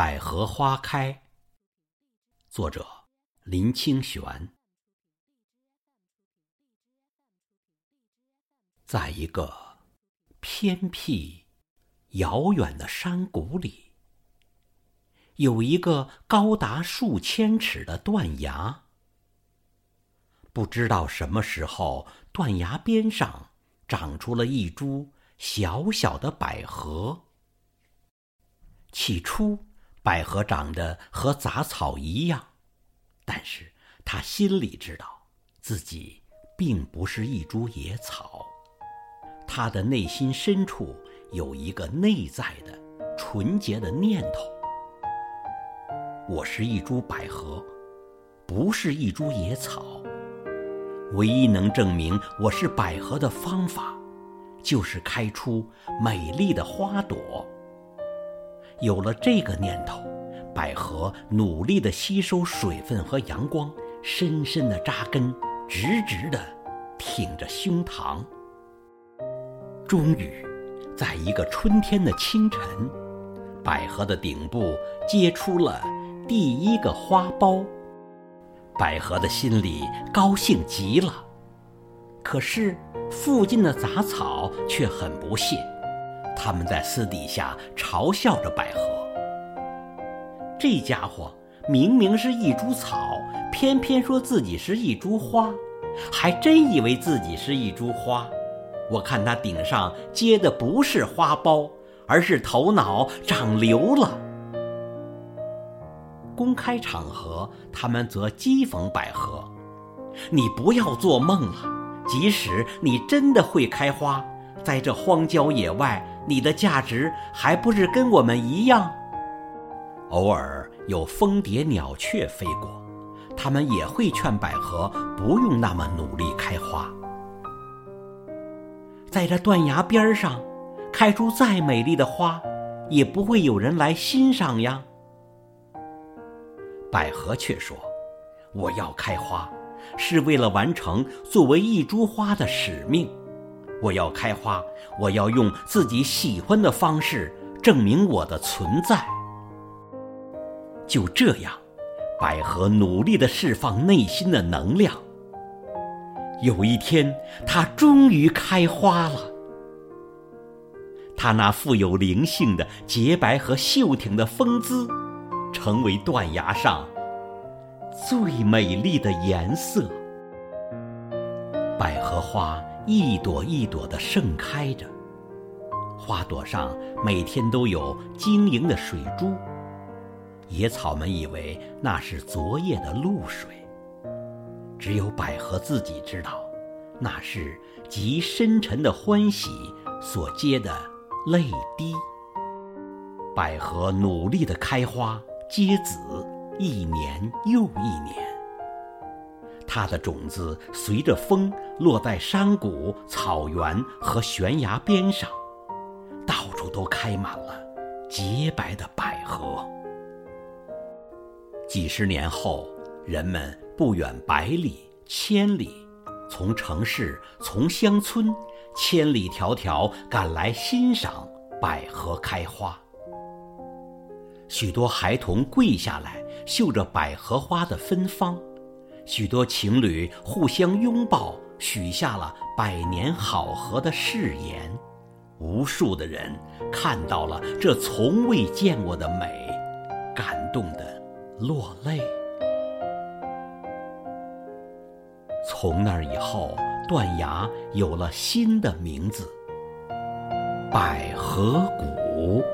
百合花开。作者：林清玄。在一个偏僻、遥远的山谷里，有一个高达数千尺的断崖。不知道什么时候，断崖边上长出了一株小小的百合。起初，百合长得和杂草一样，但是他心里知道，自己并不是一株野草。他的内心深处有一个内在的、纯洁的念头：我是一株百合，不是一株野草。唯一能证明我是百合的方法，就是开出美丽的花朵。有了这个念头，百合努力地吸收水分和阳光，深深地扎根，直直地挺着胸膛。终于，在一个春天的清晨，百合的顶部结出了第一个花苞。百合的心里高兴极了，可是附近的杂草却很不屑。他们在私底下嘲笑着百合：“这家伙明明是一株草，偏偏说自己是一株花，还真以为自己是一株花。我看他顶上结的不是花苞，而是头脑长瘤了。”公开场合，他们则讥讽百合：“你不要做梦了！即使你真的会开花，在这荒郊野外。”你的价值还不是跟我们一样？偶尔有蜂蝶、鸟雀飞过，他们也会劝百合不用那么努力开花。在这断崖边上，开出再美丽的花，也不会有人来欣赏呀。百合却说：“我要开花，是为了完成作为一株花的使命。”我要开花，我要用自己喜欢的方式证明我的存在。就这样，百合努力地释放内心的能量。有一天，它终于开花了。它那富有灵性的洁白和秀挺的风姿，成为断崖上最美丽的颜色。百合花。一朵一朵的盛开着，花朵上每天都有晶莹的水珠。野草们以为那是昨夜的露水，只有百合自己知道，那是极深沉的欢喜所结的泪滴。百合努力的开花结籽，一年又一年。它的种子随着风落在山谷、草原和悬崖边上，到处都开满了洁白的百合。几十年后，人们不远百里、千里，从城市、从乡村，千里迢迢赶来欣赏百合开花。许多孩童跪下来，嗅着百合花的芬芳。许多情侣互相拥抱，许下了百年好合的誓言。无数的人看到了这从未见过的美，感动的落泪。从那以后，断崖有了新的名字——百合谷。